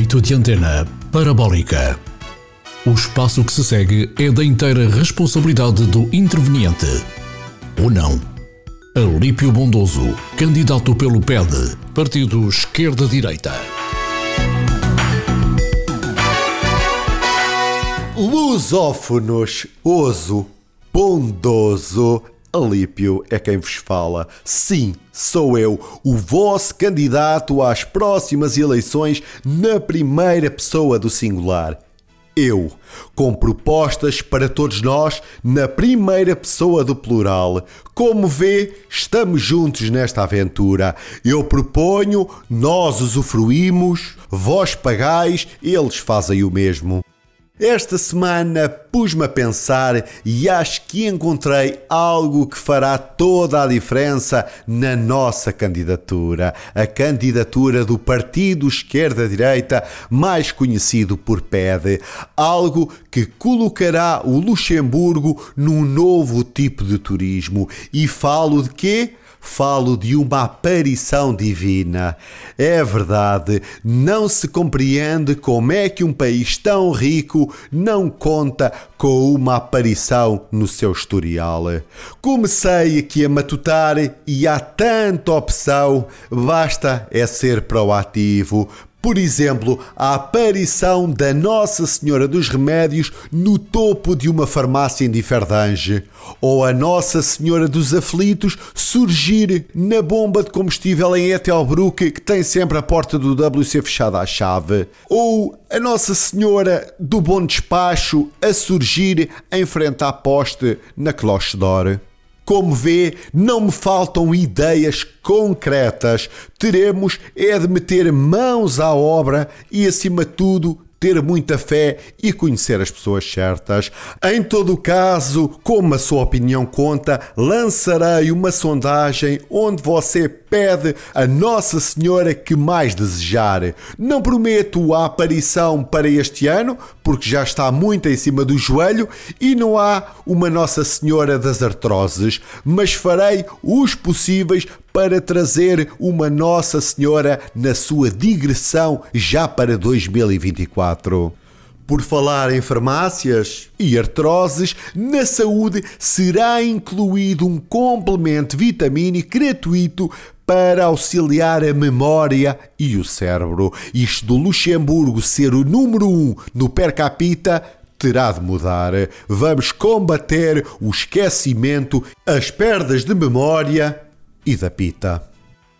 Direito de antena parabólica. O espaço que se segue é da inteira responsabilidade do interveniente. Ou não. Alípio Bondoso, candidato pelo PED, Partido Esquerda-Direita. Lusófonos, oso, bondoso, Alípio é quem vos fala. Sim, sou eu, o vosso candidato às próximas eleições na primeira pessoa do singular. Eu, com propostas para todos nós na primeira pessoa do plural. Como vê, estamos juntos nesta aventura. Eu proponho, nós usufruímos, vós pagais, eles fazem o mesmo. Esta semana pus-me a pensar e acho que encontrei algo que fará toda a diferença na nossa candidatura, a candidatura do Partido Esquerda-Direita, mais conhecido por PED, algo que colocará o Luxemburgo num novo tipo de turismo. E falo de quê? Falo de uma aparição divina. É verdade, não se compreende como é que um país tão rico não conta com uma aparição no seu historial. Comecei aqui a matutar e há tanta opção, basta é ser proativo, por exemplo, a aparição da Nossa Senhora dos Remédios no topo de uma farmácia em Diferdange, ou a Nossa Senhora dos Aflitos surgir na bomba de combustível em Etelbruck que tem sempre a porta do WC fechada à chave, ou a Nossa Senhora do Bom Despacho a surgir em frente à poste na Cloche d'Or. Como vê, não me faltam ideias concretas. Teremos é de meter mãos à obra e, acima de tudo, ter muita fé e conhecer as pessoas certas. Em todo caso, como a sua opinião conta, lançarei uma sondagem onde você pede a Nossa Senhora que mais desejar. Não prometo a aparição para este ano, porque já está muito em cima do joelho e não há uma Nossa Senhora das Artroses, mas farei os possíveis para trazer uma Nossa Senhora na sua digressão já para 2024. Por falar em farmácias e artroses, na saúde será incluído um complemento vitamínico gratuito para auxiliar a memória e o cérebro. Isto do Luxemburgo ser o número um no per capita terá de mudar. Vamos combater o esquecimento, as perdas de memória e da pita.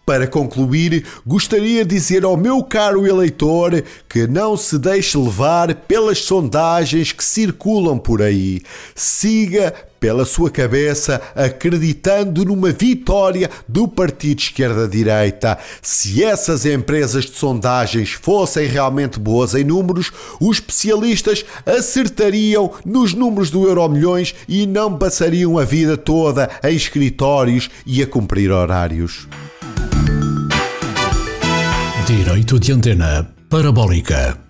Para concluir, gostaria de dizer ao meu caro eleitor que não se deixe levar pelas sondagens que circulam por aí. Siga pela sua cabeça, acreditando numa vitória do Partido Esquerda-Direita. Se essas empresas de sondagens fossem realmente boas em números, os especialistas acertariam nos números do Euromilhões e não passariam a vida toda em escritórios e a cumprir horários. Direito de antena parabólica.